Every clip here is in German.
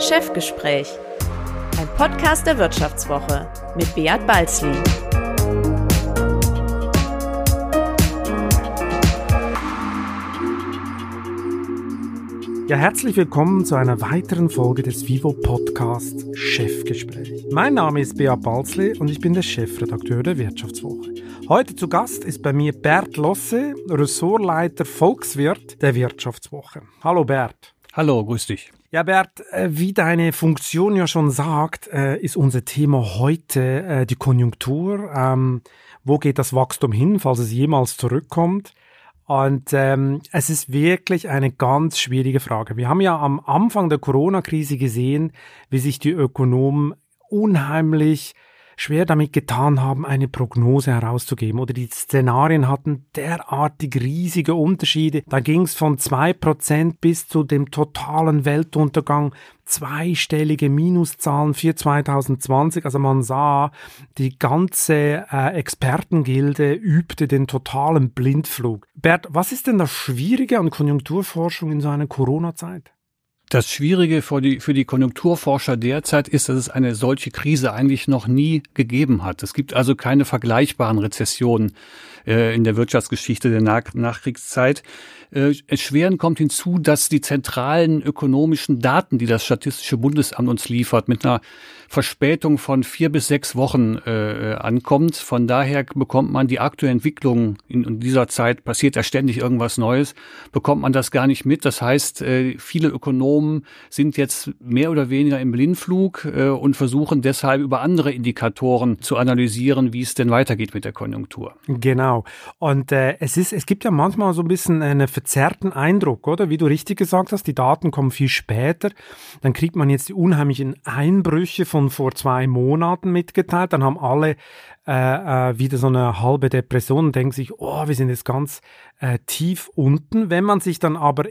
Chefgespräch, ein Podcast der Wirtschaftswoche mit Beat Balzli. Ja, herzlich willkommen zu einer weiteren Folge des Vivo Podcast Chefgespräch. Mein Name ist Beat Balzli und ich bin der Chefredakteur der Wirtschaftswoche. Heute zu Gast ist bei mir Bert Losse, Ressortleiter Volkswirt der Wirtschaftswoche. Hallo Bert. Hallo, grüß dich. Ja, Bert, äh, wie deine Funktion ja schon sagt, äh, ist unser Thema heute äh, die Konjunktur. Ähm, wo geht das Wachstum hin, falls es jemals zurückkommt? Und ähm, es ist wirklich eine ganz schwierige Frage. Wir haben ja am Anfang der Corona-Krise gesehen, wie sich die Ökonomen unheimlich schwer damit getan haben, eine Prognose herauszugeben. Oder die Szenarien hatten derartig riesige Unterschiede. Da ging es von zwei Prozent bis zu dem totalen Weltuntergang. Zweistellige Minuszahlen für 2020. Also man sah, die ganze äh, Expertengilde übte den totalen Blindflug. Bert, was ist denn das Schwierige an Konjunkturforschung in so einer Corona-Zeit? Das Schwierige für die, für die Konjunkturforscher derzeit ist, dass es eine solche Krise eigentlich noch nie gegeben hat. Es gibt also keine vergleichbaren Rezessionen äh, in der Wirtschaftsgeschichte der Nach Nachkriegszeit. Äh, erschwerend kommt hinzu, dass die zentralen ökonomischen Daten, die das Statistische Bundesamt uns liefert, mit einer Verspätung von vier bis sechs Wochen äh, ankommt. Von daher bekommt man die aktuelle Entwicklung in, in, dieser Zeit, passiert ja ständig irgendwas Neues, bekommt man das gar nicht mit. Das heißt, äh, viele Ökonomen sind jetzt mehr oder weniger im Blindflug äh, und versuchen deshalb über andere Indikatoren zu analysieren, wie es denn weitergeht mit der Konjunktur. Genau. Und äh, es ist, es gibt ja manchmal so ein bisschen einen verzerrten Eindruck, oder? Wie du richtig gesagt hast, die Daten kommen viel später. Dann kriegt man jetzt die unheimlichen Einbrüche von vor zwei Monaten mitgeteilt. Dann haben alle äh, äh, wieder so eine halbe Depression und denken sich, oh, wir sind jetzt ganz äh, tief unten. Wenn man sich dann aber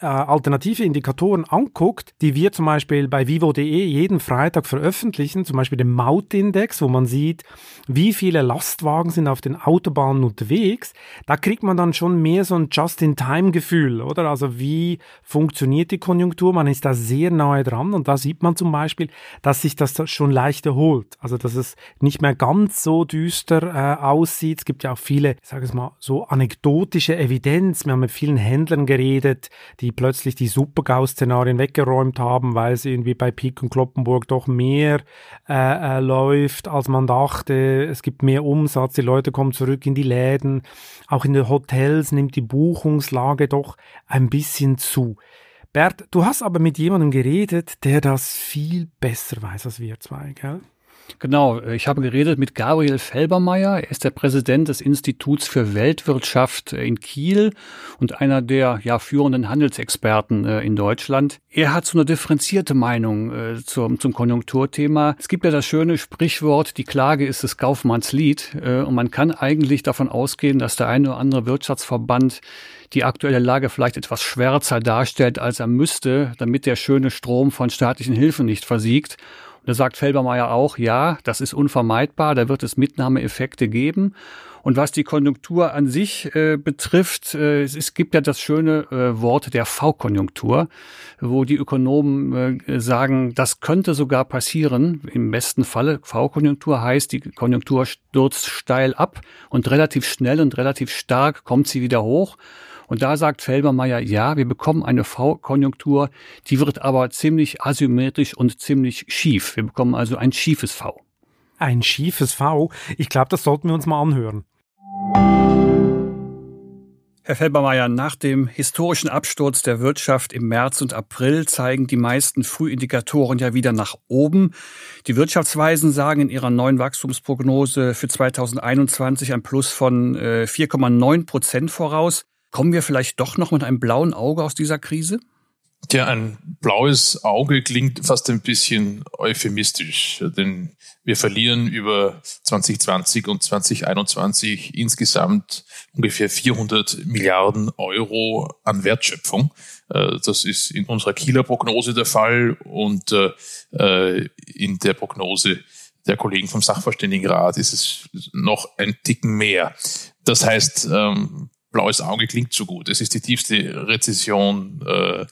äh, alternative Indikatoren anguckt, die wir zum Beispiel bei vivo.de jeden Freitag veröffentlichen, zum Beispiel den Mautindex, wo man sieht, wie viele Lastwagen sind auf den Autobahnen unterwegs, da kriegt man dann schon mehr so ein Just-in-Time-Gefühl, oder? Also wie funktioniert die Konjunktur? Man ist da sehr nahe dran und da sieht man zum Beispiel, dass sich das schon leicht erholt. Also dass es nicht mehr ganz so düster äh, aussieht. Es gibt ja auch viele, ich sage es mal, so anekdotische Evidenz. Wir haben mit vielen Händlern geredet, die die plötzlich die Super-GAU-Szenarien weggeräumt haben, weil es irgendwie bei Pik und Kloppenburg doch mehr äh, äh, läuft, als man dachte. Es gibt mehr Umsatz, die Leute kommen zurück in die Läden. Auch in den Hotels nimmt die Buchungslage doch ein bisschen zu. Bert, du hast aber mit jemandem geredet, der das viel besser weiß als wir zwei, gell? Genau, ich habe geredet mit Gabriel Felbermeier. Er ist der Präsident des Instituts für Weltwirtschaft in Kiel und einer der ja, führenden Handelsexperten äh, in Deutschland. Er hat so eine differenzierte Meinung äh, zum, zum Konjunkturthema. Es gibt ja das schöne Sprichwort, die Klage ist des Kaufmanns Lied. Äh, und man kann eigentlich davon ausgehen, dass der eine oder andere Wirtschaftsverband die aktuelle Lage vielleicht etwas schwärzer darstellt, als er müsste, damit der schöne Strom von staatlichen Hilfen nicht versiegt. Da sagt Felbermeier auch, ja, das ist unvermeidbar, da wird es Mitnahmeeffekte geben. Und was die Konjunktur an sich äh, betrifft, äh, es, es, gibt ja das schöne äh, Wort der V-Konjunktur, wo die Ökonomen äh, sagen, das könnte sogar passieren. Im besten Falle V-Konjunktur heißt, die Konjunktur stürzt steil ab und relativ schnell und relativ stark kommt sie wieder hoch. Und da sagt Felbermeier, ja, wir bekommen eine V-Konjunktur, die wird aber ziemlich asymmetrisch und ziemlich schief. Wir bekommen also ein schiefes V. Ein schiefes V? Ich glaube, das sollten wir uns mal anhören. Herr Felbermeier, nach dem historischen Absturz der Wirtschaft im März und April zeigen die meisten Frühindikatoren ja wieder nach oben. Die Wirtschaftsweisen sagen in ihrer neuen Wachstumsprognose für 2021 ein Plus von 4,9 äh, Prozent voraus. Kommen wir vielleicht doch noch mit einem blauen Auge aus dieser Krise? Tja, ein blaues Auge klingt fast ein bisschen euphemistisch, denn wir verlieren über 2020 und 2021 insgesamt ungefähr 400 Milliarden Euro an Wertschöpfung. Äh, das ist in unserer Kieler Prognose der Fall und äh, in der Prognose der Kollegen vom Sachverständigenrat ist es noch ein Ticken mehr. Das heißt, ähm, blaues Auge klingt so gut. Es ist die tiefste Rezession äh,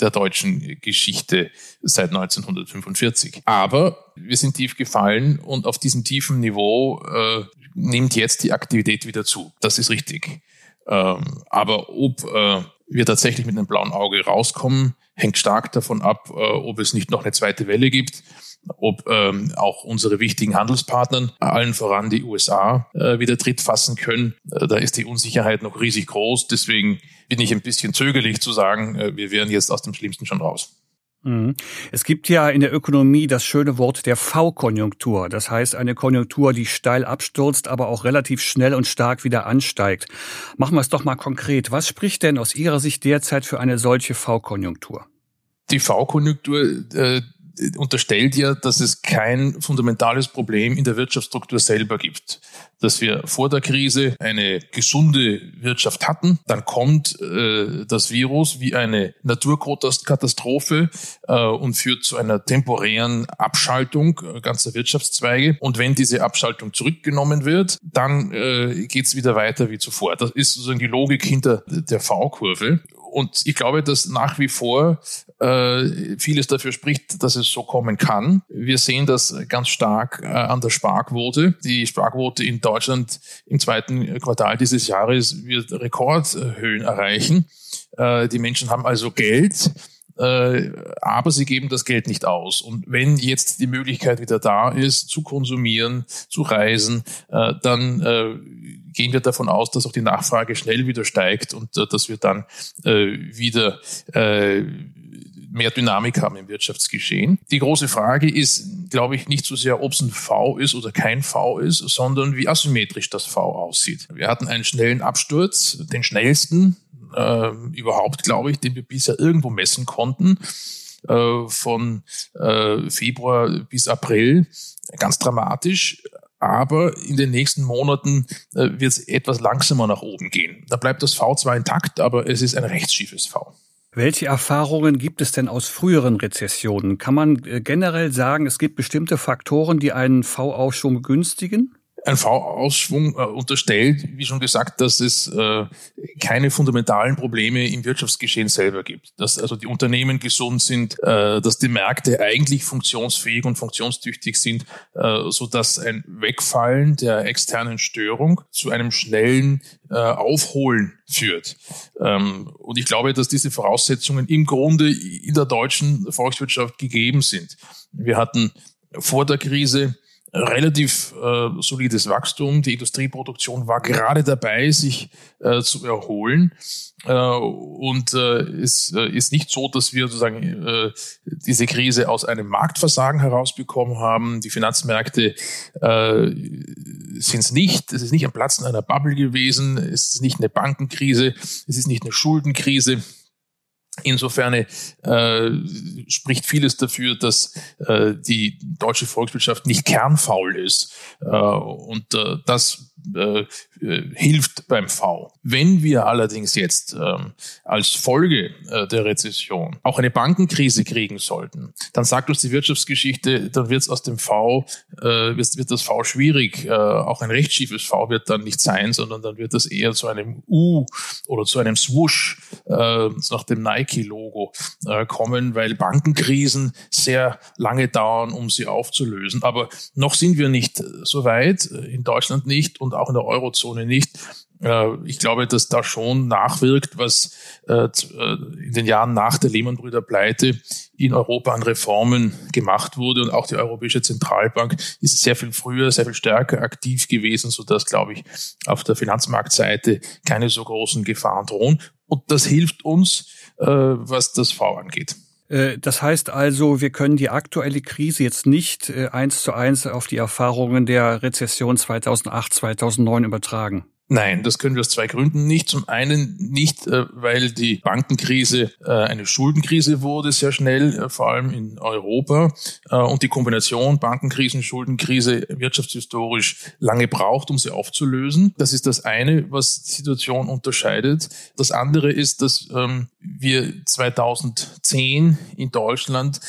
der deutschen Geschichte seit 1945. Aber wir sind tief gefallen und auf diesem tiefen Niveau äh, nimmt jetzt die Aktivität wieder zu. Das ist richtig. Ähm, aber ob äh, wir tatsächlich mit einem blauen Auge rauskommen, hängt stark davon ab, äh, ob es nicht noch eine zweite Welle gibt ob ähm, auch unsere wichtigen Handelspartner, allen voran die USA, äh, wieder Tritt fassen können. Äh, da ist die Unsicherheit noch riesig groß. Deswegen bin ich ein bisschen zögerlich zu sagen, äh, wir wären jetzt aus dem Schlimmsten schon raus. Mhm. Es gibt ja in der Ökonomie das schöne Wort der V-Konjunktur. Das heißt eine Konjunktur, die steil abstürzt, aber auch relativ schnell und stark wieder ansteigt. Machen wir es doch mal konkret. Was spricht denn aus Ihrer Sicht derzeit für eine solche V-Konjunktur? Die V-Konjunktur, äh, unterstellt ja, dass es kein fundamentales Problem in der Wirtschaftsstruktur selber gibt. Dass wir vor der Krise eine gesunde Wirtschaft hatten, dann kommt äh, das Virus wie eine Naturkatastrophe äh, und führt zu einer temporären Abschaltung äh, ganzer Wirtschaftszweige. Und wenn diese Abschaltung zurückgenommen wird, dann äh, geht es wieder weiter wie zuvor. Das ist sozusagen die Logik hinter der V-Kurve und ich glaube, dass nach wie vor äh, vieles dafür spricht, dass es so kommen kann. Wir sehen das ganz stark äh, an der Sparquote. Die Sparquote in Deutschland im zweiten Quartal dieses Jahres wird Rekordhöhen erreichen. Äh, die Menschen haben also Geld äh, aber sie geben das Geld nicht aus. Und wenn jetzt die Möglichkeit wieder da ist, zu konsumieren, zu reisen, äh, dann äh, gehen wir davon aus, dass auch die Nachfrage schnell wieder steigt und dass wir dann wieder mehr Dynamik haben im Wirtschaftsgeschehen. Die große Frage ist, glaube ich, nicht so sehr, ob es ein V ist oder kein V ist, sondern wie asymmetrisch das V aussieht. Wir hatten einen schnellen Absturz, den schnellsten äh, überhaupt, glaube ich, den wir bisher irgendwo messen konnten, äh, von äh, Februar bis April. Ganz dramatisch. Aber in den nächsten Monaten äh, wird es etwas langsamer nach oben gehen. Da bleibt das V zwar intakt, aber es ist ein rechtsschiefes V. Welche Erfahrungen gibt es denn aus früheren Rezessionen? Kann man äh, generell sagen, es gibt bestimmte Faktoren, die einen V-Aufschwung begünstigen? Ein V-Ausschwung äh, unterstellt, wie schon gesagt, dass es äh, keine fundamentalen Probleme im Wirtschaftsgeschehen selber gibt. Dass also die Unternehmen gesund sind, äh, dass die Märkte eigentlich funktionsfähig und funktionstüchtig sind, äh, so dass ein Wegfallen der externen Störung zu einem schnellen äh, Aufholen führt. Ähm, und ich glaube, dass diese Voraussetzungen im Grunde in der deutschen Volkswirtschaft gegeben sind. Wir hatten vor der Krise relativ äh, solides Wachstum. Die Industrieproduktion war gerade dabei, sich äh, zu erholen. Äh, und äh, es äh, ist nicht so, dass wir sozusagen äh, diese Krise aus einem Marktversagen herausbekommen haben. Die Finanzmärkte äh, sind es nicht. Es ist nicht ein Platzen einer Bubble gewesen. Es ist nicht eine Bankenkrise. Es ist nicht eine Schuldenkrise. Insofern äh, spricht vieles dafür, dass äh, die deutsche Volkswirtschaft nicht kernfaul ist. Äh, und äh, das äh, äh, hilft beim V. Wenn wir allerdings jetzt ähm, als Folge äh, der Rezession auch eine Bankenkrise kriegen sollten, dann sagt uns die Wirtschaftsgeschichte, dann wird es aus dem V, äh, wird, wird das V schwierig. Äh, auch ein rechtsschiefes V wird dann nicht sein, sondern dann wird das eher zu einem U oder zu einem Swoosh äh, nach dem Nike-Logo äh, kommen, weil Bankenkrisen sehr lange dauern, um sie aufzulösen. Aber noch sind wir nicht so weit, in Deutschland nicht und auch in der Eurozone nicht. Äh, ich glaube, dass da schon nachwirkt, was äh, äh, in den Jahren nach der Lehman-Brüder Pleite in Europa an Reformen gemacht wurde. Und auch die Europäische Zentralbank ist sehr viel früher, sehr viel stärker aktiv gewesen, sodass, glaube ich, auf der Finanzmarktseite keine so großen Gefahren drohen. Und das hilft uns, was das V angeht. Äh, das heißt also, wir können die aktuelle Krise jetzt nicht äh, eins zu eins auf die Erfahrungen der Rezession 2008, 2009 übertragen. Nein, das können wir aus zwei Gründen nicht. Zum einen nicht, äh, weil die Bankenkrise äh, eine Schuldenkrise wurde, sehr schnell, äh, vor allem in Europa. Und die Kombination Bankenkrisen, Schuldenkrise wirtschaftshistorisch lange braucht, um sie aufzulösen. Das ist das eine, was die Situation unterscheidet. Das andere ist, dass ähm, wir 2010 in Deutschland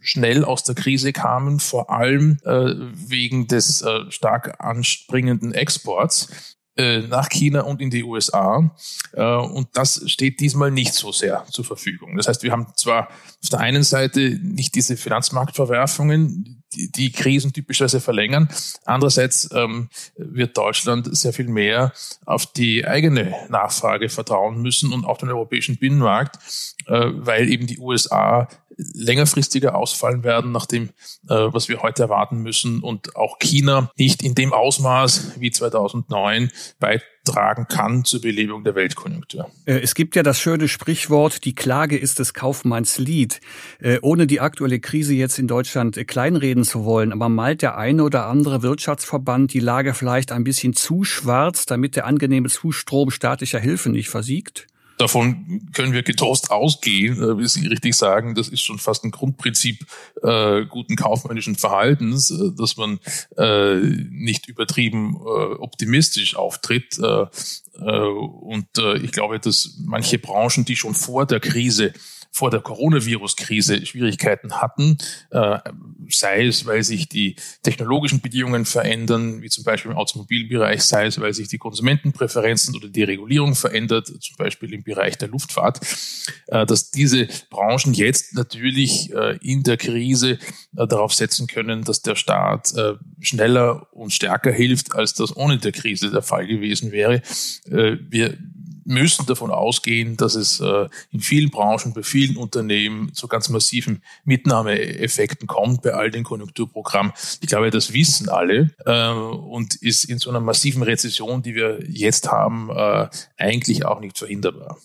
schnell aus der Krise kamen, vor allem wegen des stark anspringenden Exports äh, nach China und in die USA. Äh, und das steht diesmal nicht so sehr zur Verfügung. Das heißt, wir haben zwar auf der einen Seite nicht diese Finanzmarktverwerfungen, die, die Krisen typischerweise verlängern. Andererseits ähm, wird Deutschland sehr viel mehr auf die eigene Nachfrage vertrauen müssen und auf den europäischen Binnenmarkt, äh, weil eben die USA längerfristiger ausfallen werden, nach dem, äh, was wir heute erwarten müssen und auch China nicht in dem Ausmaß wie 2009 beitragen kann zur Belebung der Weltkonjunktur. Äh, es gibt ja das schöne Sprichwort, die Klage ist des Kaufmanns Lied. Äh, ohne die aktuelle Krise jetzt in Deutschland äh, kleinreden zu wollen, aber malt der eine oder andere Wirtschaftsverband die Lage vielleicht ein bisschen zu schwarz, damit der angenehme Zustrom staatlicher Hilfe nicht versiegt? Davon können wir getrost ausgehen, äh, wie Sie richtig sagen. Das ist schon fast ein Grundprinzip äh, guten kaufmännischen Verhaltens, äh, dass man äh, nicht übertrieben äh, optimistisch auftritt. Äh, äh, und äh, ich glaube, dass manche Branchen, die schon vor der Krise vor der Coronavirus-Krise Schwierigkeiten hatten, äh, sei es, weil sich die technologischen Bedingungen verändern, wie zum Beispiel im Automobilbereich, sei es, weil sich die Konsumentenpräferenzen oder die Regulierung verändert, zum Beispiel im Bereich der Luftfahrt, äh, dass diese Branchen jetzt natürlich äh, in der Krise äh, darauf setzen können, dass der Staat äh, schneller und stärker hilft, als das ohne der Krise der Fall gewesen wäre. Äh, wir müssen davon ausgehen, dass es äh, in vielen Branchen, bei vielen Unternehmen zu ganz massiven Mitnahmeeffekten kommt bei all den Konjunkturprogrammen. Ich glaube, das wissen alle äh, und ist in so einer massiven Rezession, die wir jetzt haben, äh, eigentlich auch nicht verhinderbar.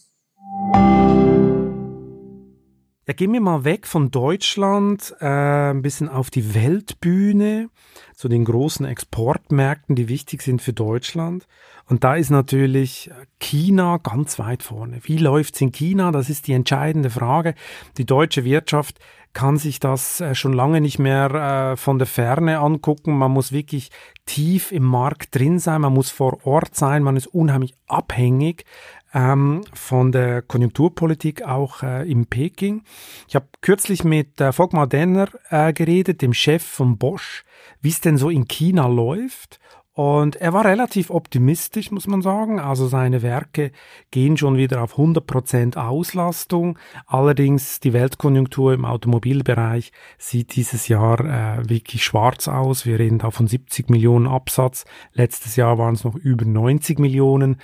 Ja, gehen wir mal weg von Deutschland, äh, ein bisschen auf die Weltbühne, zu den großen Exportmärkten, die wichtig sind für Deutschland. Und da ist natürlich China ganz weit vorne. Wie läuft's in China? Das ist die entscheidende Frage. Die deutsche Wirtschaft kann sich das äh, schon lange nicht mehr äh, von der Ferne angucken. Man muss wirklich tief im Markt drin sein, man muss vor Ort sein, man ist unheimlich abhängig ähm, von der Konjunkturpolitik auch äh, in Peking. Ich habe kürzlich mit Volkmar Denner geredet, dem Chef von Bosch, wie es denn so in China läuft. Und er war relativ optimistisch, muss man sagen. Also seine Werke gehen schon wieder auf 100% Auslastung. Allerdings die Weltkonjunktur im Automobilbereich sieht dieses Jahr äh, wirklich schwarz aus. Wir reden da von 70 Millionen Absatz. Letztes Jahr waren es noch über 90 Millionen.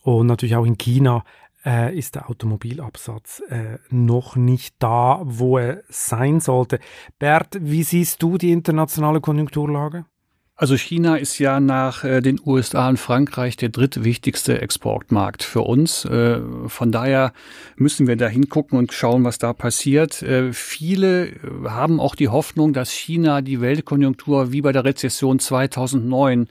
Und natürlich auch in China äh, ist der Automobilabsatz äh, noch nicht da, wo er sein sollte. Bert, wie siehst du die internationale Konjunkturlage? Also China ist ja nach äh, den USA und Frankreich der drittwichtigste Exportmarkt für uns. Äh, von daher müssen wir da hingucken und schauen, was da passiert. Äh, viele haben auch die Hoffnung, dass China die Weltkonjunktur wie bei der Rezession 2009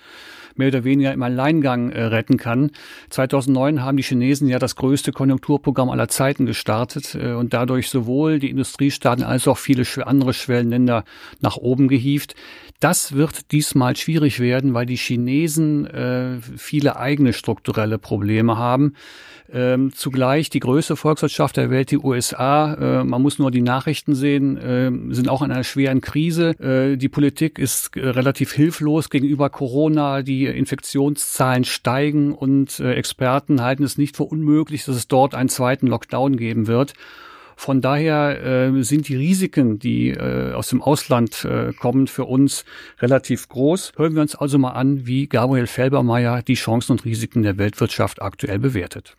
mehr oder weniger im Alleingang äh, retten kann. 2009 haben die Chinesen ja das größte Konjunkturprogramm aller Zeiten gestartet äh, und dadurch sowohl die Industriestaaten als auch viele andere Schwellenländer nach oben gehievt. Das wird diesmal schwierig werden, weil die Chinesen äh, viele eigene strukturelle Probleme haben. Ähm, zugleich die größte Volkswirtschaft der Welt, die USA, äh, man muss nur die Nachrichten sehen, äh, sind auch in einer schweren Krise. Äh, die Politik ist äh, relativ hilflos gegenüber Corona. Die Infektionszahlen steigen und äh, Experten halten es nicht für unmöglich, dass es dort einen zweiten Lockdown geben wird. Von daher äh, sind die Risiken, die äh, aus dem Ausland äh, kommen, für uns relativ groß. Hören wir uns also mal an, wie Gabriel Felbermeier die Chancen und Risiken der Weltwirtschaft aktuell bewertet.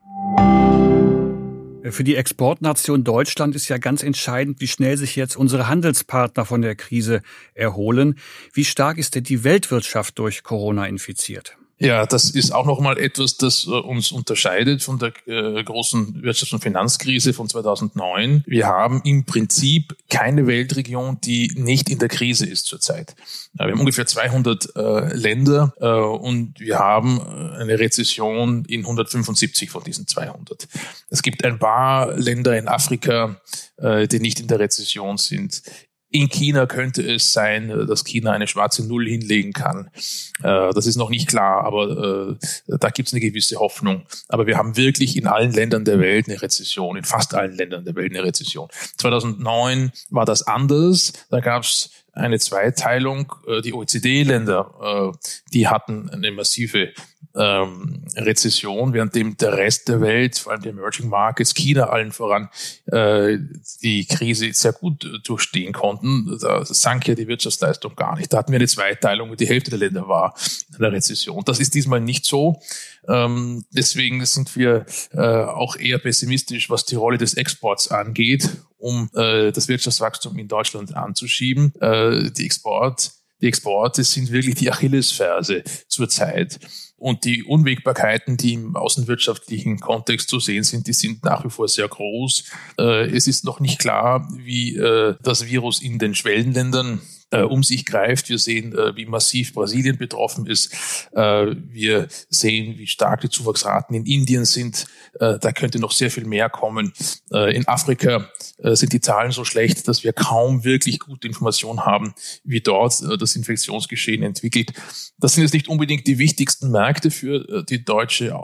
Für die Exportnation Deutschland ist ja ganz entscheidend, wie schnell sich jetzt unsere Handelspartner von der Krise erholen. Wie stark ist denn die Weltwirtschaft durch Corona infiziert? Ja, das ist auch nochmal etwas, das äh, uns unterscheidet von der äh, großen Wirtschafts- und Finanzkrise von 2009. Wir haben im Prinzip keine Weltregion, die nicht in der Krise ist zurzeit. Wir haben ungefähr 200 äh, Länder und wir haben eine Rezession in 175 von diesen 200. Es gibt ein paar Länder in Afrika, die nicht in der Rezession sind. In China könnte es sein, äh, dass China eine schwarze Null hinlegen kann. Äh, das ist noch nicht klar, aber äh, da gibt es eine gewisse Hoffnung. Aber wir haben wirklich in allen Ländern der Welt eine Rezession, in fast allen Ländern der Welt eine Rezession. 2009 war das anders. Da gab es eine Zweiteilung. Die OECD-Länder, die hatten eine massive ähm, Rezession, währenddem der Rest der Welt, vor allem die Emerging Markets, China allen voran, äh, die Krise sehr gut durchstehen konnten. Da sank ja die Wirtschaftsleistung gar nicht. Da hatten wir eine Zweiteilung und die Hälfte der Länder war in der Rezession. Das ist diesmal nicht so. Ähm, deswegen sind wir äh, auch eher pessimistisch, was die Rolle des Exports angeht, um äh, das Wirtschaftswachstum in Deutschland anzuschieben. Äh, die Export die Exporte sind wirklich die Achillesferse zurzeit. Und die Unwägbarkeiten, die im außenwirtschaftlichen Kontext zu sehen sind, die sind nach wie vor sehr groß. Äh, es ist noch nicht klar, wie äh, das Virus in den Schwellenländern äh, um sich greift. Wir sehen, äh, wie massiv Brasilien betroffen ist. Äh, wir sehen, wie stark die Zuwachsraten in Indien sind. Äh, da könnte noch sehr viel mehr kommen. Äh, in Afrika äh, sind die Zahlen so schlecht, dass wir kaum wirklich gute Informationen haben, wie dort das Infektionsgeschehen entwickelt. Das sind jetzt nicht unbedingt die wichtigsten Märkte für die deutsche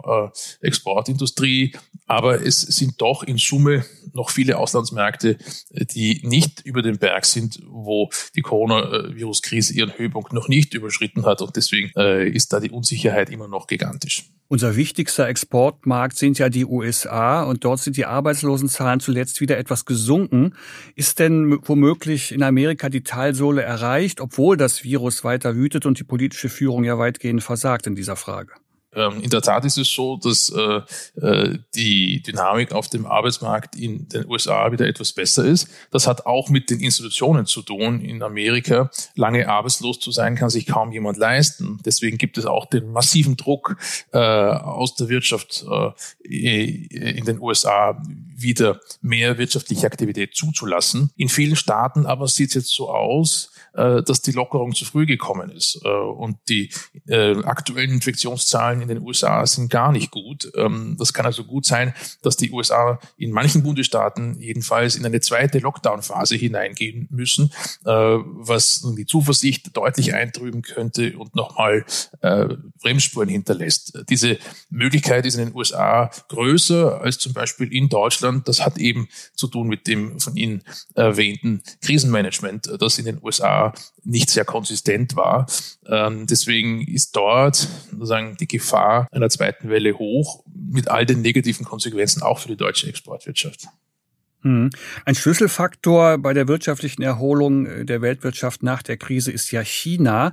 Exportindustrie, aber es sind doch in Summe noch viele Auslandsmärkte, die nicht über den Berg sind, wo die Coronavirus-Krise ihren Höhepunkt noch nicht überschritten hat. Und deswegen ist da die Unsicherheit immer noch gigantisch. Unser wichtigster Exportmarkt sind ja die USA und dort sind die Arbeitslosenzahlen zuletzt wieder etwas gesunken. Ist denn womöglich in Amerika die Talsohle erreicht, obwohl das Virus weiter wütet und die politische Führung ja weitgehend versagt in dieser Frage? Ähm, in der Tat ist es so, dass äh, äh, die Dynamik auf dem Arbeitsmarkt in den USA wieder etwas besser ist. Das hat auch mit den Institutionen zu tun. In Amerika lange arbeitslos zu sein, kann sich kaum jemand leisten. Deswegen gibt es auch den massiven Druck äh, aus der Wirtschaft äh, in den USA wieder mehr wirtschaftliche Aktivität zuzulassen. In vielen Staaten aber sieht es jetzt so aus, dass die Lockerung zu früh gekommen ist. Äh, und die äh, aktuellen Infektionszahlen in den USA sind gar nicht gut. Ähm, das kann also gut sein, dass die USA in manchen Bundesstaaten jedenfalls in eine zweite Lockdown-Phase hineingehen müssen, was die Zuversicht deutlich eintrüben könnte und nochmal Bremsspuren hinterlässt. Diese Möglichkeit ist in den USA größer als zum Beispiel in Deutschland. Das hat eben zu tun mit dem von Ihnen erwähnten Krisenmanagement, das in den USA nicht sehr konsistent war. Ähm, deswegen ist dort sozusagen die Gefahr einer zweiten Welle hoch, mit all den negativen Konsequenzen auch für die deutsche Exportwirtschaft. Hm. Ein Schlüsselfaktor bei der wirtschaftlichen Erholung äh, der Weltwirtschaft nach der Krise ist ja China.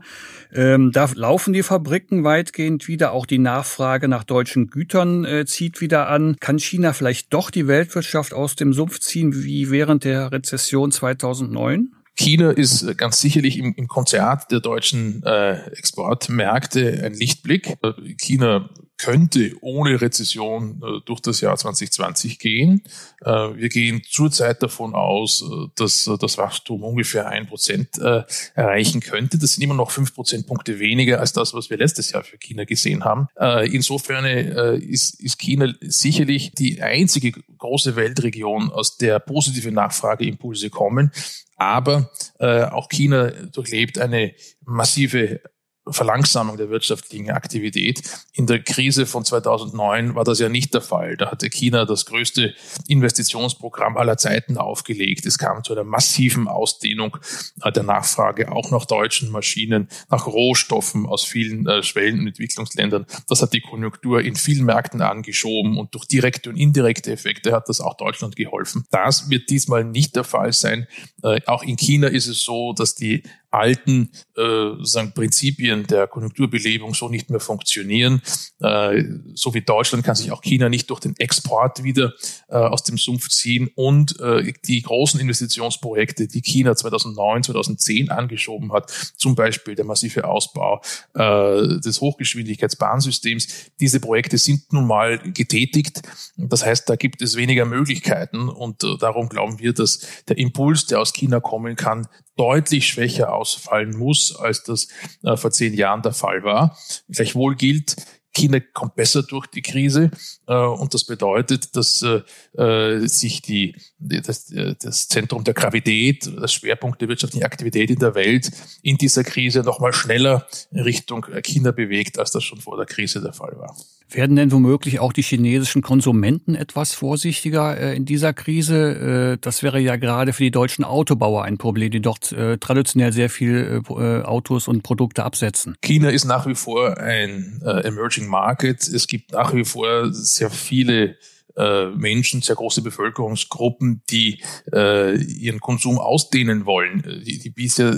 Ähm, da laufen die Fabriken weitgehend wieder, auch die Nachfrage nach deutschen Gütern äh, zieht wieder an. Kann China vielleicht doch die Weltwirtschaft aus dem Sumpf ziehen wie während der Rezession 2009? China ist ganz sicherlich im, im Konzert der deutschen äh, Exportmärkte ein Lichtblick. China könnte ohne Rezession äh, durch das Jahr 2020 gehen. Äh, wir gehen zurzeit davon aus, äh, dass äh, das Wachstum ungefähr ein Prozent äh, erreichen könnte. Das sind immer noch fünf Prozentpunkte weniger als das, was wir letztes Jahr für China gesehen haben. Äh, insofern ist, ist China sicherlich die einzige große Weltregion, aus der positive Nachfrageimpulse kommen. Aber äh, auch China durchlebt eine massive Verlangsamung der wirtschaftlichen Aktivität. In der Krise von 2009 war das ja nicht der Fall. Da hatte China das größte Investitionsprogramm aller Zeiten aufgelegt. Es kam zu einer massiven Ausdehnung der Nachfrage auch nach deutschen Maschinen, nach Rohstoffen aus vielen äh, Schwellen- und Entwicklungsländern. Das hat die Konjunktur in vielen Märkten angeschoben und durch direkte und indirekte Effekte hat das auch Deutschland geholfen. Das wird diesmal nicht der Fall sein. Äh, auch in China ist es so, dass die alten äh, sagen Prinzipien der Konjunkturbelebung so nicht mehr funktionieren. Äh, so wie Deutschland kann sich auch China nicht durch den Export wieder äh, aus dem Sumpf ziehen. Und äh, die großen Investitionsprojekte, die China 2009, 2010 angeschoben hat, zum Beispiel der massive Ausbau äh, des Hochgeschwindigkeitsbahnsystems, diese Projekte sind nun mal getätigt. Das heißt, da gibt es weniger Möglichkeiten und äh, darum glauben wir, dass der Impuls, der aus China kommen kann, deutlich schwächer ausfallen muss, als das äh, vor zehn Jahren der Fall war. Gleichwohl gilt, China kommt besser durch die Krise äh, und das bedeutet, dass äh, äh sich die, das, äh, das Zentrum der Gravität, das Schwerpunkt der wirtschaftlichen Aktivität in der Welt in dieser Krise nochmal schneller Richtung China bewegt, als das schon vor der Krise der Fall war. Werden denn womöglich auch die chinesischen Konsumenten etwas vorsichtiger äh, in dieser Krise? Äh, das wäre ja gerade für die deutschen Autobauer ein Problem, die dort äh, traditionell sehr viel Autos und Produkte absetzen. China ist nach wie vor ein Emerging Market. Es gibt nach wie vor sehr viele äh, Menschen, sehr große Bevölkerungsgruppen, die äh, ihren Konsum ausdehnen wollen, die, die bisher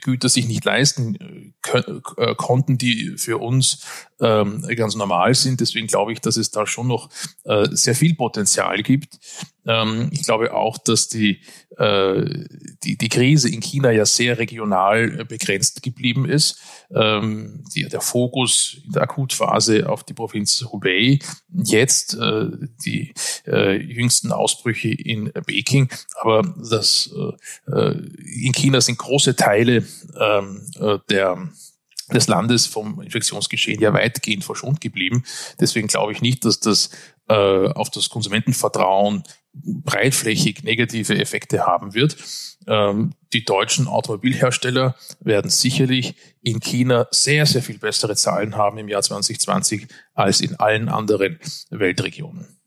Güter sich nicht leisten äh, konnten, die für uns ähm, ganz normal sind. Deswegen glaube ich, dass es da schon noch äh, sehr viel Potenzial gibt. Ähm, ich glaube auch, dass die, äh, die, die Krise in China ja sehr regional äh, begrenzt geblieben ist. Ähm, die, der Fokus in der Akutphase auf die Provinz Hubei, jetzt äh, die äh, jüngsten Ausbrüche in Peking. Aber das, äh, äh in China sind große Teile ähm, äh, der des Landes vom Infektionsgeschehen ja weitgehend verschont geblieben. Deswegen glaube ich nicht, dass das äh, auf das Konsumentenvertrauen breitflächig negative Effekte haben wird. Ähm, die deutschen Automobilhersteller werden sicherlich in China sehr, sehr viel bessere Zahlen haben im Jahr 2020 als in allen anderen Weltregionen.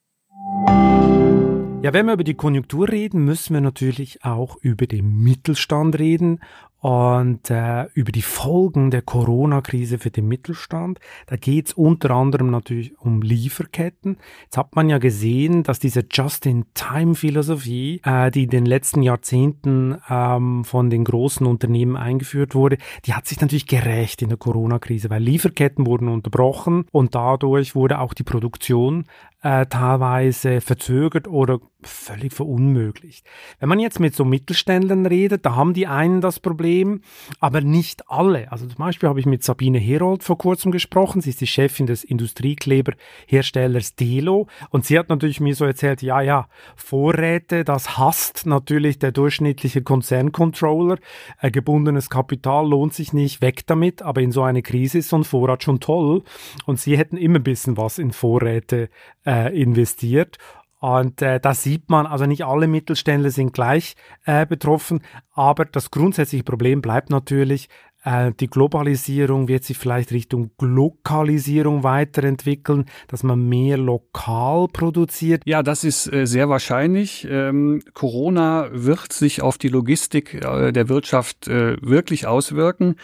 Ja, wenn wir über die Konjunktur reden, müssen wir natürlich auch über den Mittelstand reden und äh, über die Folgen der Corona-Krise für den Mittelstand. Da geht es unter anderem natürlich um Lieferketten. Jetzt hat man ja gesehen, dass diese Just-in-Time-Philosophie, äh, die in den letzten Jahrzehnten ähm, von den großen Unternehmen eingeführt wurde, die hat sich natürlich gerecht in der Corona-Krise, weil Lieferketten wurden unterbrochen und dadurch wurde auch die Produktion äh, teilweise verzögert oder völlig verunmöglicht. Wenn man jetzt mit so Mittelständlern redet, da haben die einen das Problem, aber nicht alle. Also zum Beispiel habe ich mit Sabine Herold vor kurzem gesprochen. Sie ist die Chefin des Industriekleberherstellers Delo und sie hat natürlich mir so erzählt, ja, ja, Vorräte, das hasst natürlich der durchschnittliche Konzerncontroller. Äh, gebundenes Kapital lohnt sich nicht, weg damit, aber in so einer Krise ist so ein Vorrat schon toll und sie hätten immer ein bisschen was in Vorräte äh, investiert. Und äh, da sieht man, also nicht alle Mittelständler sind gleich äh, betroffen, aber das grundsätzliche Problem bleibt natürlich, äh, die Globalisierung wird sich vielleicht Richtung Lokalisierung weiterentwickeln, dass man mehr lokal produziert. Ja, das ist äh, sehr wahrscheinlich. Ähm, Corona wird sich auf die Logistik äh, der Wirtschaft äh, wirklich auswirken.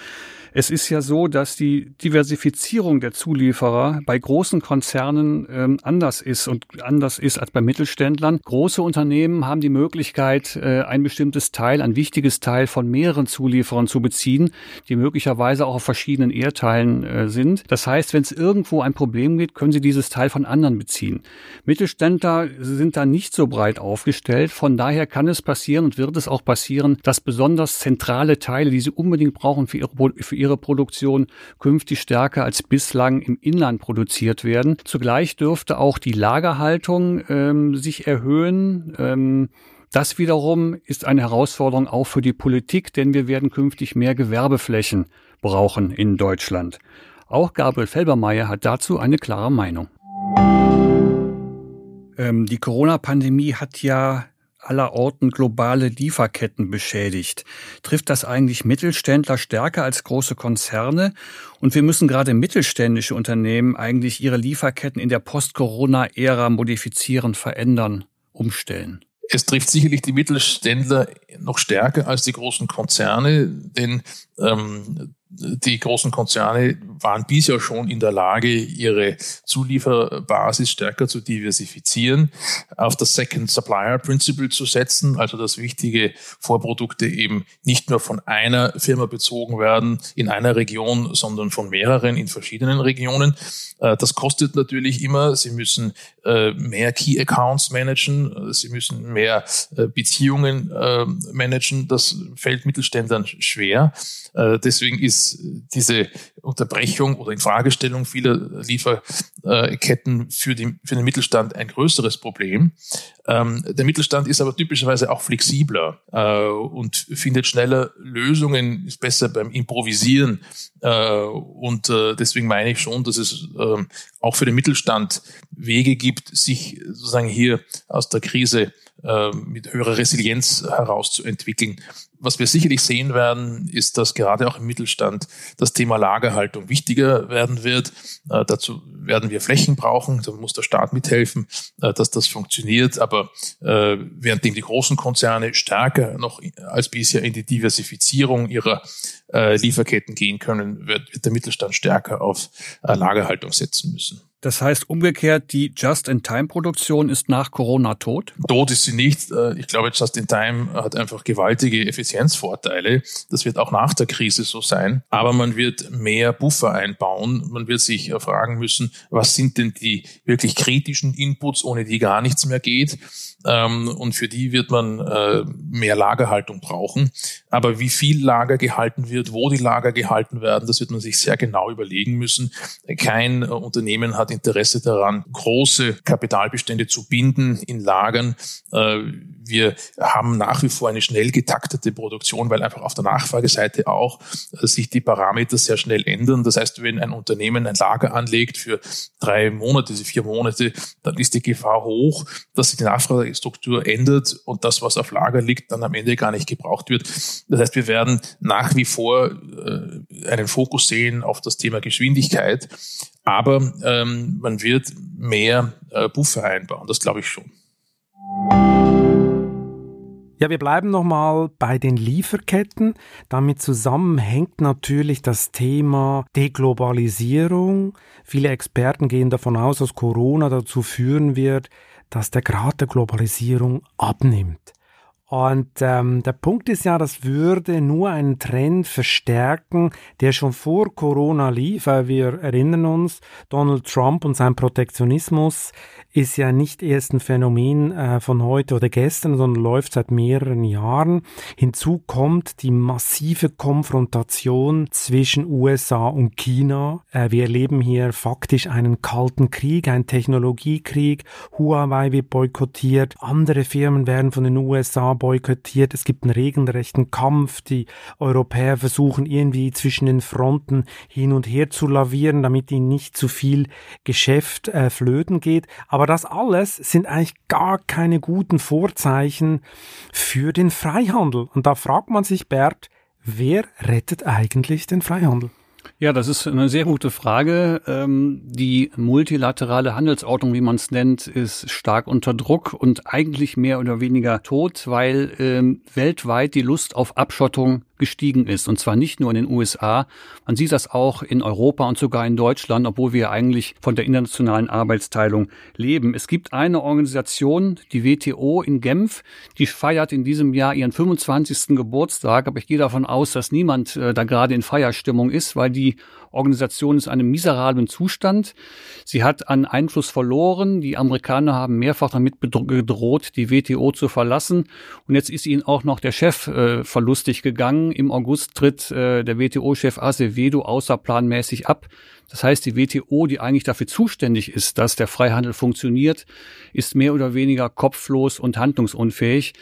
Es ist ja so, dass die Diversifizierung der Zulieferer bei großen Konzernen ähm, anders ist und anders ist als bei Mittelständlern. Große Unternehmen haben die Möglichkeit, äh, ein bestimmtes Teil, ein wichtiges Teil von mehreren Zulieferern zu beziehen, die möglicherweise auch auf verschiedenen Erdteilen äh, sind. Das heißt, wenn es irgendwo ein Problem gibt, können sie dieses Teil von anderen beziehen. Mittelständler sind da nicht so breit aufgestellt. Von daher kann es passieren und wird es auch passieren, dass besonders zentrale Teile, die sie unbedingt brauchen für ihre, für ihre Produktion künftig stärker als bislang im Inland produziert werden. Zugleich dürfte auch die Lagerhaltung ähm, sich erhöhen. Ähm, das wiederum ist eine Herausforderung auch für die Politik, denn wir werden künftig mehr Gewerbeflächen brauchen in Deutschland. Auch Gabriel Felbermeier hat dazu eine klare Meinung. Ähm, die Corona-Pandemie hat ja aller Orten globale Lieferketten beschädigt. Trifft das eigentlich Mittelständler stärker als große Konzerne? Und wir müssen gerade mittelständische Unternehmen eigentlich ihre Lieferketten in der Post-Corona-Ära modifizieren, verändern, umstellen. Es trifft sicherlich die Mittelständler noch stärker als die großen Konzerne, denn ähm, die großen Konzerne waren bisher schon in der Lage, ihre Zulieferbasis stärker zu diversifizieren, auf das Second Supplier Principle zu setzen, also dass wichtige Vorprodukte eben nicht nur von einer Firma bezogen werden in einer Region, sondern von mehreren in verschiedenen Regionen. Äh, das kostet natürlich immer. Sie müssen äh, mehr Key Accounts managen, sie müssen mehr äh, Beziehungen managen. Das fällt Mittelständlern schwer. Deswegen ist diese Unterbrechung oder Infragestellung vieler Lieferketten für, die, für den Mittelstand ein größeres Problem. Ähm, der Mittelstand ist aber typischerweise auch flexibler äh, und findet schneller Lösungen, ist besser beim Improvisieren. Äh, und äh, deswegen meine ich schon, dass es äh, auch für den Mittelstand Wege gibt, sich sozusagen hier aus der Krise äh, mit höherer Resilienz herauszuentwickeln. Was wir sicherlich sehen werden, ist, dass gerade auch im Mittelstand das Thema Lager Lagerhaltung wichtiger werden wird. Äh, dazu werden wir Flächen brauchen, da muss der Staat mithelfen, äh, dass das funktioniert. Aber äh, währenddem die großen Konzerne stärker noch als bisher in die Diversifizierung ihrer äh, Lieferketten gehen können, wird, wird der Mittelstand stärker auf äh, Lagerhaltung setzen müssen. Das heißt umgekehrt, die Just-in-Time-Produktion ist nach Corona tot? Tot ist sie nicht. Äh, ich glaube, Just-in-Time hat einfach gewaltige Effizienzvorteile. Das wird auch nach der Krise so sein. Aber man wird mehr Buffer einbauen. Man wird sich fragen müssen, was sind denn die wirklich kritischen Inputs, ohne die gar nichts mehr geht? Ähm, und für die wird man äh, mehr Lagerhaltung brauchen. Aber wie viel Lager gehalten wird, wo die Lager gehalten werden, das wird man sich sehr genau überlegen müssen. Kein äh, Unternehmen hat Interesse daran, große Kapitalbestände zu binden in Lagern. Äh, wir haben nach wie vor eine schnell getaktete Produktion, weil einfach auf der Nachfrageseite auch äh, sich die Parameter sehr schnell ändern. Das heißt, wenn ein Unternehmen ein Lager anlegt für drei Monate, vier Monate, dann ist die Gefahr hoch, dass sich die Nachfragestruktur ändert und das, was auf Lager liegt, dann am Ende gar nicht gebraucht wird. Das heißt, wir werden nach wie vor äh, einen Fokus sehen auf das Thema Geschwindigkeit. Aber ähm, man wird mehr äh, Buffer einbauen, das glaube ich schon. Ja, wir bleiben nochmal bei den Lieferketten. Damit zusammenhängt natürlich das Thema Deglobalisierung. Viele Experten gehen davon aus, dass Corona dazu führen wird, dass der Grad der Globalisierung abnimmt. Und ähm, der Punkt ist ja, das würde nur einen Trend verstärken, der schon vor Corona lief. Weil wir erinnern uns, Donald Trump und sein Protektionismus ist ja nicht erst ein Phänomen äh, von heute oder gestern, sondern läuft seit mehreren Jahren. Hinzu kommt die massive Konfrontation zwischen USA und China. Äh, wir erleben hier faktisch einen kalten Krieg, einen Technologiekrieg. Huawei wird boykottiert, andere Firmen werden von den USA boykottiert. Es gibt einen regelrechten Kampf. Die Europäer versuchen irgendwie zwischen den Fronten hin und her zu lavieren, damit ihnen nicht zu viel Geschäft äh, flöten geht. Aber das alles sind eigentlich gar keine guten Vorzeichen für den Freihandel. Und da fragt man sich, Bert, wer rettet eigentlich den Freihandel? Ja, das ist eine sehr gute Frage. Ähm, die multilaterale Handelsordnung, wie man es nennt, ist stark unter Druck und eigentlich mehr oder weniger tot, weil ähm, weltweit die Lust auf Abschottung gestiegen ist. Und zwar nicht nur in den USA. Man sieht das auch in Europa und sogar in Deutschland, obwohl wir eigentlich von der internationalen Arbeitsteilung leben. Es gibt eine Organisation, die WTO in Genf, die feiert in diesem Jahr ihren 25. Geburtstag. Aber ich gehe davon aus, dass niemand äh, da gerade in Feierstimmung ist, weil die Organisation ist in einem miserablen Zustand. Sie hat an Einfluss verloren. Die Amerikaner haben mehrfach damit gedroht, die WTO zu verlassen. Und jetzt ist ihnen auch noch der Chef äh, verlustig gegangen. Im August tritt äh, der WTO-Chef Acevedo außerplanmäßig ab. Das heißt, die WTO, die eigentlich dafür zuständig ist, dass der Freihandel funktioniert, ist mehr oder weniger kopflos und handlungsunfähig.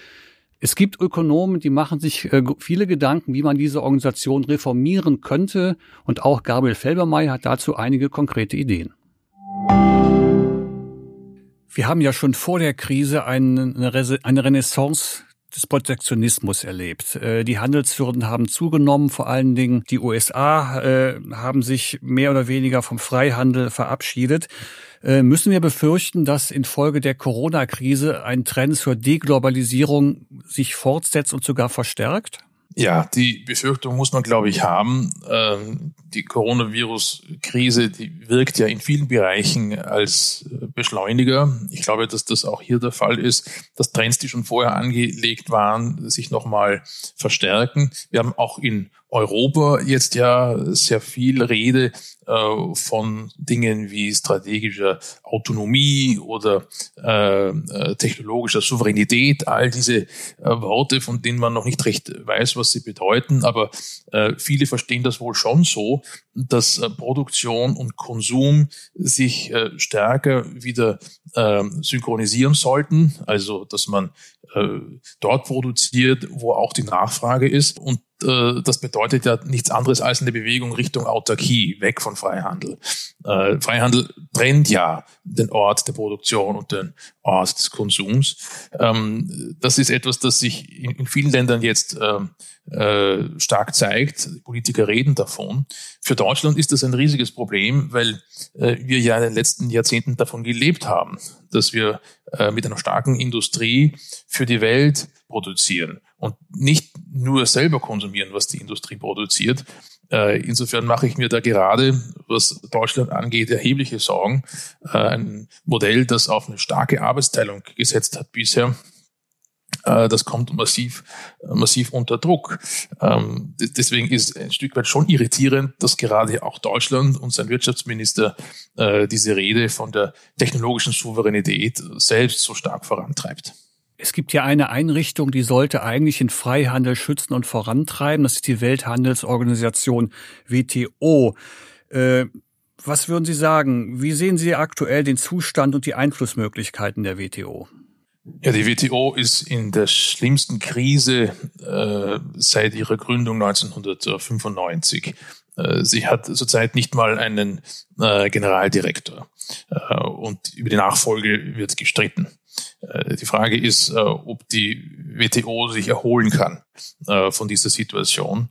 Es gibt Ökonomen, die machen sich äh, viele Gedanken, wie man diese Organisation reformieren könnte. Und auch Gabriel Felbermeier hat dazu einige konkrete Ideen. Wir haben ja schon vor der Krise eine Renaissance des Protektionismus erlebt. Äh, die Handelshürden haben zugenommen, vor allen Dingen die USA äh, haben sich mehr oder weniger vom Freihandel verabschiedet. Äh, müssen wir befürchten, dass infolge der Corona-Krise ein Trend zur Deglobalisierung sich fortsetzt und sogar verstärkt? Ja, die Befürchtung muss man, glaube ich, haben. Ähm, die Coronavirus-Krise, die wirkt ja in vielen Bereichen als äh, Beschleuniger. Ich glaube, dass das auch hier der Fall ist, dass Trends, die schon vorher angelegt waren, sich nochmal verstärken. Wir haben auch in Europa jetzt ja sehr viel Rede äh, von Dingen wie strategischer Autonomie oder äh, äh, technologischer Souveränität, all diese äh, Worte, von denen man noch nicht recht weiß, was sie bedeuten, aber äh, viele verstehen das wohl schon so, dass äh, Produktion und Konsum sich stärker wieder ähm, synchronisieren sollten, also dass man äh, dort produziert, wo auch die Nachfrage ist. Und äh, das bedeutet ja nichts anderes als eine Bewegung Richtung Autarkie, weg von Freihandel. Äh, Freihandel trennt ja den Ort der Produktion und den Ort des Konsums. Ähm, das ist etwas, das sich in, in vielen Ländern jetzt ähm, äh, stark zeigt. Politiker reden davon. Für Deutschland ist das ein riesiges Problem, weil äh, wir ja in den letzten Jahrzehnten davon gelebt haben, dass wir äh, mit einer starken Industrie für die Welt produzieren und nicht nur selber konsumieren, was die Industrie produziert. Insofern mache ich mir da gerade, was Deutschland angeht, erhebliche Sorgen. Ein Modell, das auf eine starke Arbeitsteilung gesetzt hat bisher, das kommt massiv, massiv unter Druck. Ähm, deswegen ist ein Stück weit schon irritierend, dass gerade auch Deutschland und sein Wirtschaftsminister diese Rede von der technologischen Souveränität selbst so stark vorantreibt. Es gibt ja eine Einrichtung, die sollte eigentlich den Freihandel schützen und vorantreiben. Das ist die Welthandelsorganisation WTO. Äh, was würden Sie sagen? Wie sehen Sie aktuell den Zustand und die Einflussmöglichkeiten der WTO? Ja, die WTO ist in der schlimmsten Krise äh, seit ihrer Gründung 1995. Äh, sie hat zurzeit nicht mal einen äh, Generaldirektor äh, und über die Nachfolge wird gestritten. Äh, die Frage ist, äh, ob die WTO sich erholen kann von dieser Situation.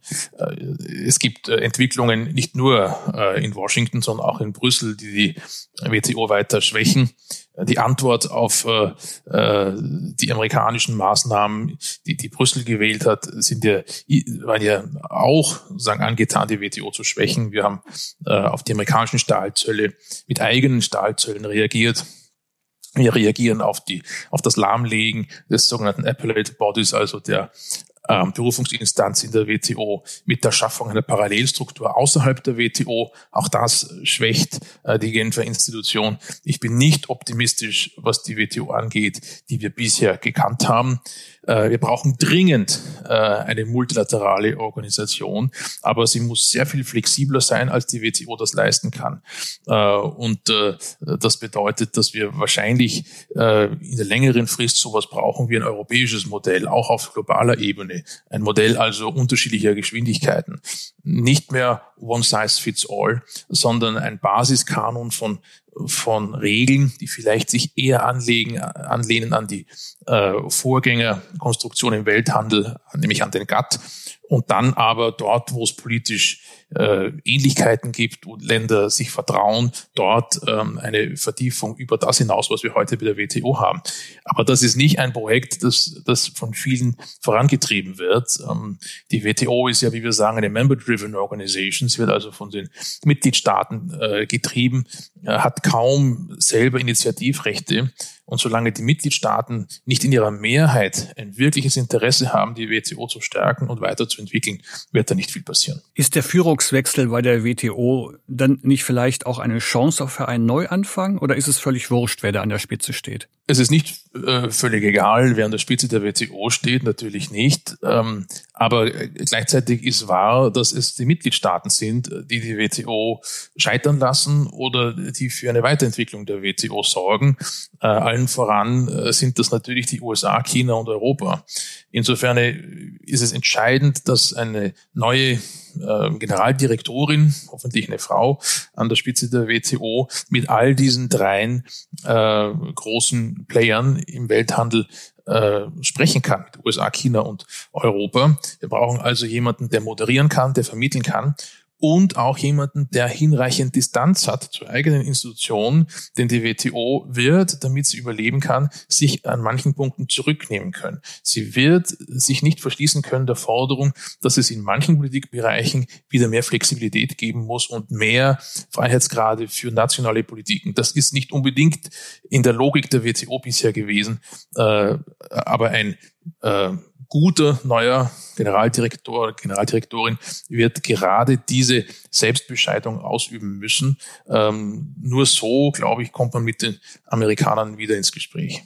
Es gibt Entwicklungen nicht nur in Washington, sondern auch in Brüssel, die die WTO weiter schwächen. Die Antwort auf die amerikanischen Maßnahmen, die, die Brüssel gewählt hat, sind ja, waren ja auch sagen, angetan, die WTO zu schwächen. Wir haben auf die amerikanischen Stahlzölle mit eigenen Stahlzöllen reagiert. Wir reagieren auf die, auf das Lahmlegen des sogenannten Appellate Bodies, also der ähm, Berufungsinstanz in der WTO mit der Schaffung einer Parallelstruktur außerhalb der WTO. Auch das schwächt äh, die Genfer Institution. Ich bin nicht optimistisch, was die WTO angeht, die wir bisher gekannt haben. Äh, wir brauchen dringend äh, eine multilaterale Organisation, aber sie muss sehr viel flexibler sein, als die WTO das leisten kann. Äh, und das bedeutet, dass wir wahrscheinlich in der längeren Frist sowas brauchen wie ein europäisches Modell, auch auf globaler Ebene. Ein Modell also unterschiedlicher Geschwindigkeiten. Nicht mehr one size fits all, sondern ein Basiskanon von von Regeln, die vielleicht sich eher anlegen, anlehnen an die äh, Vorgängerkonstruktion im Welthandel, nämlich an den GATT, und dann aber dort, wo es politisch äh, Ähnlichkeiten gibt, wo Länder sich vertrauen, dort ähm, eine Vertiefung über das hinaus, was wir heute bei der WTO haben. Aber das ist nicht ein Projekt, das, das von vielen vorangetrieben wird. Ähm, die WTO ist ja, wie wir sagen, eine Member-Driven Organization. Sie wird also von den Mitgliedstaaten äh, getrieben, äh, hat kaum selber Initiativrechte. Und solange die Mitgliedstaaten nicht in ihrer Mehrheit ein wirkliches Interesse haben, die WTO zu stärken und weiterzuentwickeln, wird da nicht viel passieren. Ist der Führungswechsel bei der WTO dann nicht vielleicht auch eine Chance für einen Neuanfang oder ist es völlig wurscht, wer da an der Spitze steht? Es ist nicht äh, völlig egal, wer an der Spitze der WTO steht, natürlich nicht. Ähm, aber gleichzeitig ist wahr, dass es die Mitgliedstaaten sind, die die WTO scheitern lassen oder die für eine Weiterentwicklung der WTO sorgen. Äh, allen voran äh, sind das natürlich die USA, China und Europa. Insofern ist es entscheidend, dass eine neue äh, Generaldirektorin, hoffentlich eine Frau, an der Spitze der WTO mit all diesen dreien äh, großen Playern im Welthandel äh, sprechen kann, mit USA, China und Europa. Wir brauchen also jemanden, der moderieren kann, der vermitteln kann und auch jemanden, der hinreichend Distanz hat zur eigenen Institution, denn die WTO wird, damit sie überleben kann, sich an manchen Punkten zurücknehmen können. Sie wird sich nicht verschließen können der Forderung, dass es in manchen Politikbereichen wieder mehr Flexibilität geben muss und mehr Freiheitsgrade für nationale Politiken. Das ist nicht unbedingt in der Logik der WTO bisher gewesen, äh, aber ein äh, guter neuer Generaldirektor, Generaldirektorin wird gerade diese Selbstbescheidung ausüben müssen. Ähm, nur so, glaube ich, kommt man mit den Amerikanern wieder ins Gespräch.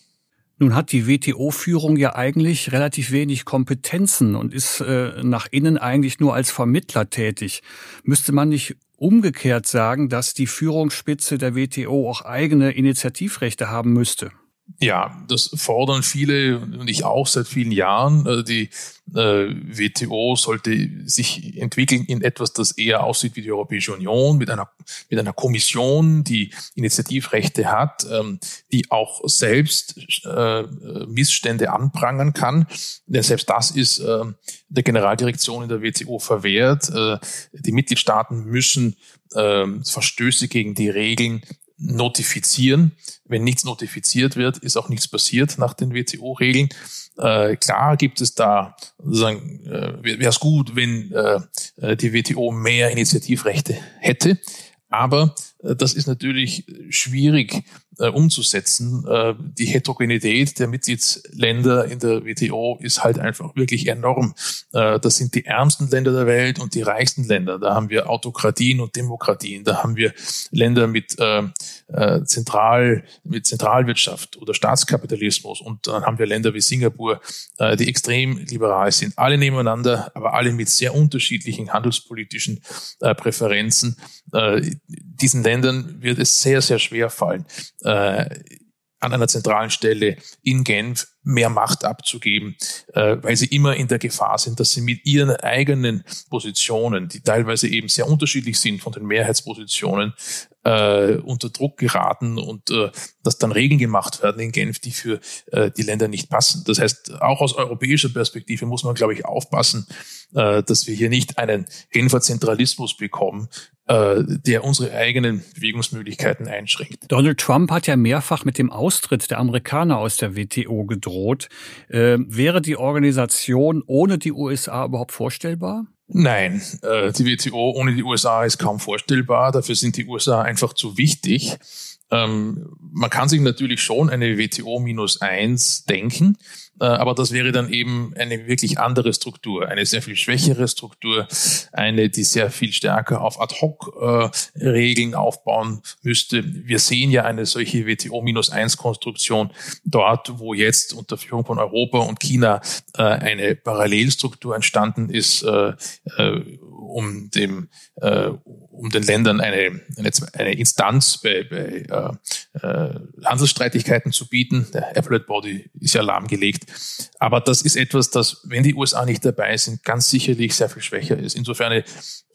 Nun hat die WTO-Führung ja eigentlich relativ wenig Kompetenzen und ist äh, nach innen eigentlich nur als Vermittler tätig. Müsste man nicht umgekehrt sagen, dass die Führungsspitze der WTO auch eigene Initiativrechte haben müsste? Ja, das fordern viele und ich auch seit vielen Jahren. Also die äh, WTO sollte sich entwickeln in etwas, das eher aussieht wie die Europäische Union, mit einer, mit einer Kommission, die Initiativrechte hat, ähm, die auch selbst äh, Missstände anprangern kann. Denn selbst das ist äh, der Generaldirektion in der WTO verwehrt. Äh, die Mitgliedstaaten müssen äh, Verstöße gegen die Regeln notifizieren. Wenn nichts notifiziert wird, ist auch nichts passiert nach den WTO-Regeln. Äh, klar gibt es da, sagen, äh, wäre es gut, wenn äh, äh die WTO mehr Initiativrechte hätte. Aber äh, das ist natürlich schwierig äh, umzusetzen. Äh, die Heterogenität der Mitgliedsländer in der WTO ist halt einfach wirklich enorm. Äh, das sind die ärmsten Länder der Welt und die reichsten Länder. Da haben wir Autokratien und Demokratien. Da haben wir Länder mit, äh, äh, Zentral, mit Zentralwirtschaft oder Staatskapitalismus. Und dann haben wir Länder wie Singapur, äh, die extrem liberal sind. Alle nebeneinander, aber alle mit sehr unterschiedlichen handelspolitischen äh, Präferenzen. Äh, diesen Ländern wird es sehr, sehr schwer fallen, äh, an einer zentralen Stelle in Genf mehr Macht abzugeben, äh, weil sie immer in der Gefahr sind, dass sie mit ihren eigenen Positionen, die teilweise eben sehr unterschiedlich sind von den Mehrheitspositionen, äh, unter Druck geraten und äh, dass dann Regeln gemacht werden in Genf, die für äh, die Länder nicht passen. Das heißt, auch aus europäischer Perspektive muss man, glaube ich, aufpassen, äh, dass wir hier nicht einen Genfer Zentralismus bekommen, äh, der unsere eigenen Bewegungsmöglichkeiten einschränkt. Donald Trump hat ja mehrfach mit dem Austritt der Amerikaner aus der WTO gedroht. Äh, wäre die Organisation ohne die USA überhaupt vorstellbar? Nein, äh, die WTO ohne die USA ist kaum vorstellbar. Dafür sind die USA einfach zu wichtig. Ähm, man kann sich natürlich schon eine WTO minus eins denken, aber das wäre dann eben eine wirklich andere Struktur, eine sehr viel schwächere Struktur, eine, die sehr viel stärker auf Ad-Hoc-Regeln äh, aufbauen müsste. Wir sehen ja eine solche WTO-1-Konstruktion dort, wo jetzt unter Führung von Europa und China äh, eine Parallelstruktur entstanden ist, um dem um den Ländern eine, eine, eine Instanz bei, bei äh, äh, Handelsstreitigkeiten zu bieten. Der Appellate Body ist ja lahmgelegt. Aber das ist etwas, das, wenn die USA nicht dabei sind, ganz sicherlich sehr viel schwächer ist. Insofern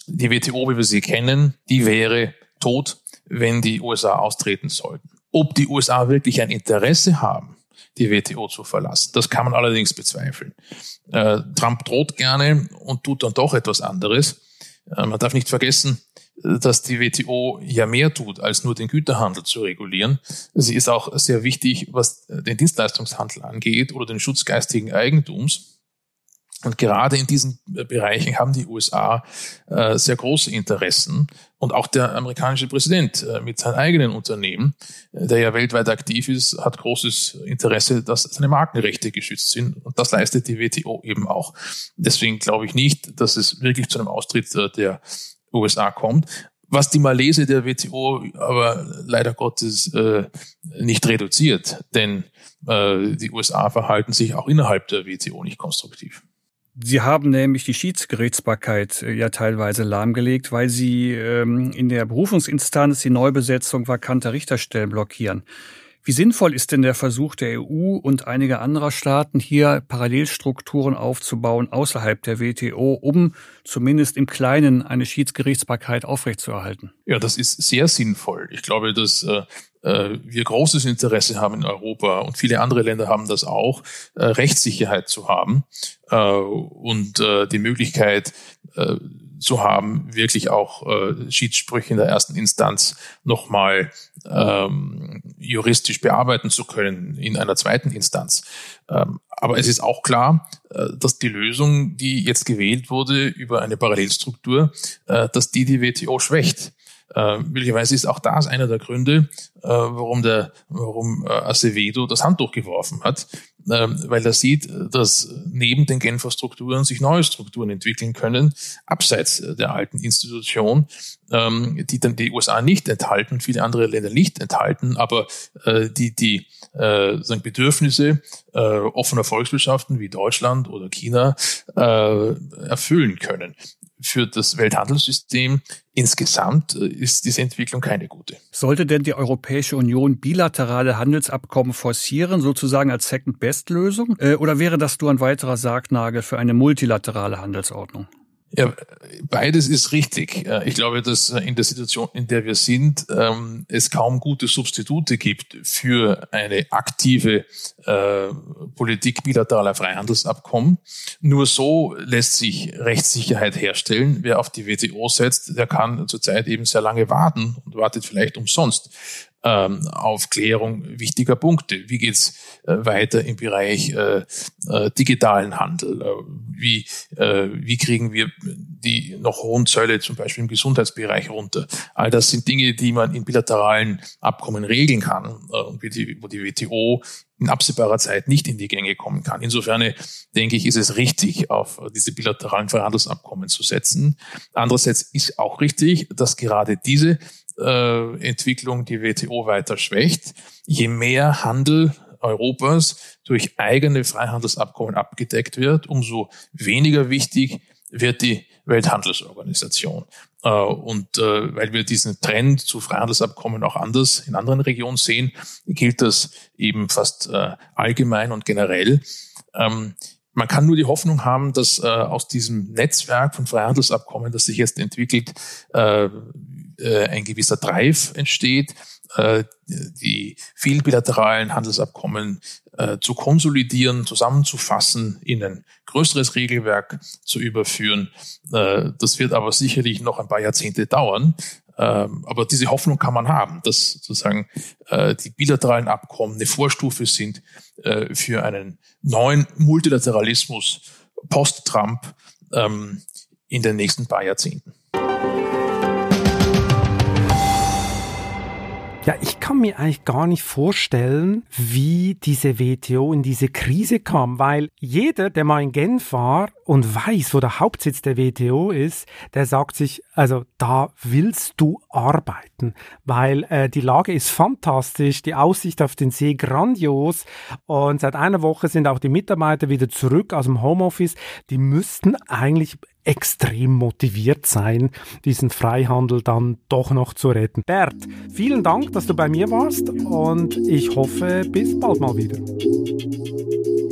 die WTO, wie wir sie kennen, die wäre tot, wenn die USA austreten sollten. Ob die USA wirklich ein Interesse haben, die WTO zu verlassen. Das kann man allerdings bezweifeln. Äh, Trump droht gerne und tut dann doch etwas anderes. Man darf nicht vergessen, dass die WTO ja mehr tut, als nur den Güterhandel zu regulieren. Sie ist auch sehr wichtig, was den Dienstleistungshandel angeht oder den Schutz geistigen Eigentums. Und gerade in diesen Bereichen haben die USA äh, sehr große Interessen. Und auch der amerikanische Präsident äh, mit seinen eigenen Unternehmen, äh, der ja weltweit aktiv ist, hat großes Interesse, dass seine Markenrechte geschützt sind. Und das leistet die WTO eben auch. Deswegen glaube ich nicht, dass es wirklich zu einem Austritt äh, der USA kommt. Was die Malese der WTO aber leider Gottes äh, nicht reduziert, denn äh, die USA verhalten sich auch innerhalb der WTO nicht konstruktiv. Sie haben nämlich die Schiedsgerichtsbarkeit äh, ja teilweise lahmgelegt, weil Sie ähm, in der Berufungsinstanz die Neubesetzung vakanter Richterstellen blockieren. Wie sinnvoll ist denn der Versuch der EU und einiger anderer Staaten, hier Parallelstrukturen aufzubauen außerhalb der WTO, um zumindest im Kleinen eine Schiedsgerichtsbarkeit aufrechtzuerhalten? Ja, das ist sehr sinnvoll. Ich glaube, dass äh, wir großes Interesse haben in Europa und viele andere Länder haben das auch, äh, Rechtssicherheit zu haben äh, und äh, die Möglichkeit, äh, zu haben, wirklich auch äh, Schiedssprüche in der ersten Instanz nochmal ähm, juristisch bearbeiten zu können in einer zweiten Instanz. Ähm, aber es ist auch klar, äh, dass die Lösung, die jetzt gewählt wurde über eine Parallelstruktur, äh, dass die die WTO schwächt. Äh, möglicherweise ist auch das einer der Gründe, äh, warum der, warum äh, Acevedo das Handtuch geworfen hat, äh, weil er sieht, dass neben den Genfer Strukturen sich neue Strukturen entwickeln können, abseits der alten Institution, ähm, die dann die USA nicht enthalten, viele andere Länder nicht enthalten, aber äh, die die äh, sagen Bedürfnisse äh, offener Volkswirtschaften wie Deutschland oder China äh, erfüllen können für das Welthandelssystem insgesamt äh, ist diese Entwicklung keine gute. Sollte denn die Europäische Union bilaterale Handelsabkommen forcieren, sozusagen als Second-Best-Lösung? Äh, oder wäre das nur ein weiterer Sargnagel für eine multilaterale Handelsordnung? Ja, beides ist richtig. Ich glaube, dass in der Situation, in der wir sind, ähm, es kaum gute Substitute gibt für eine aktive äh, Politik bilateraler Freihandelsabkommen. Nur so lässt sich Rechtssicherheit herstellen. Wer auf die WTO setzt, der kann zurzeit eben sehr lange warten und wartet vielleicht umsonst ähm, Aufklärung wichtiger Punkte. Wie geht's äh, weiter im Bereich äh, äh, digitalen Handel? Äh, wie, äh, wie kriegen wir die noch hohen Zölle zum Beispiel im Gesundheitsbereich runter? All das sind Dinge, die man in bilateralen Abkommen regeln kann äh, und die, wo die WTO in absehbarer Zeit nicht in die Gänge kommen kann. Insofern denke ich, ist es richtig, auf diese bilateralen Verhandlungsabkommen zu setzen. Andererseits ist auch richtig, dass gerade diese äh, Entwicklung die WTO weiter schwächt. Je mehr Handel Europas durch eigene Freihandelsabkommen abgedeckt wird, umso weniger wichtig wird die Welthandelsorganisation. Äh, und äh, weil wir diesen Trend zu Freihandelsabkommen auch anders in anderen Regionen sehen, gilt das eben fast äh, allgemein und generell. Man kann nur die Hoffnung haben, dass aus diesem Netzwerk von Freihandelsabkommen, das sich jetzt entwickelt, äh, ein gewisser Drive entsteht, äh, die viel bilateralen Handelsabkommen äh, zu konsolidieren, zusammenzufassen, in ein größeres Regelwerk zu überführen. Äh, das wird aber sicherlich noch ein paar Jahrzehnte dauern. Ähm, aber diese Hoffnung kann man haben, dass sozusagen äh, die bilateralen Abkommen eine Vorstufe sind äh, für einen neuen Multilateralismus post-Trump ähm, in den nächsten paar Jahrzehnten. Ja, ich kann mir eigentlich gar nicht vorstellen, wie diese WTO in diese Krise kam, weil jeder, der mal in Genf war und weiß, wo der Hauptsitz der WTO ist, der sagt sich, also da willst du arbeiten, weil äh, die Lage ist fantastisch, die Aussicht auf den See grandios und seit einer Woche sind auch die Mitarbeiter wieder zurück aus dem Homeoffice. Die müssten eigentlich extrem motiviert sein, diesen Freihandel dann doch noch zu retten. Bert, vielen Dank, dass du bei mir warst und ich hoffe, bis bald mal wieder.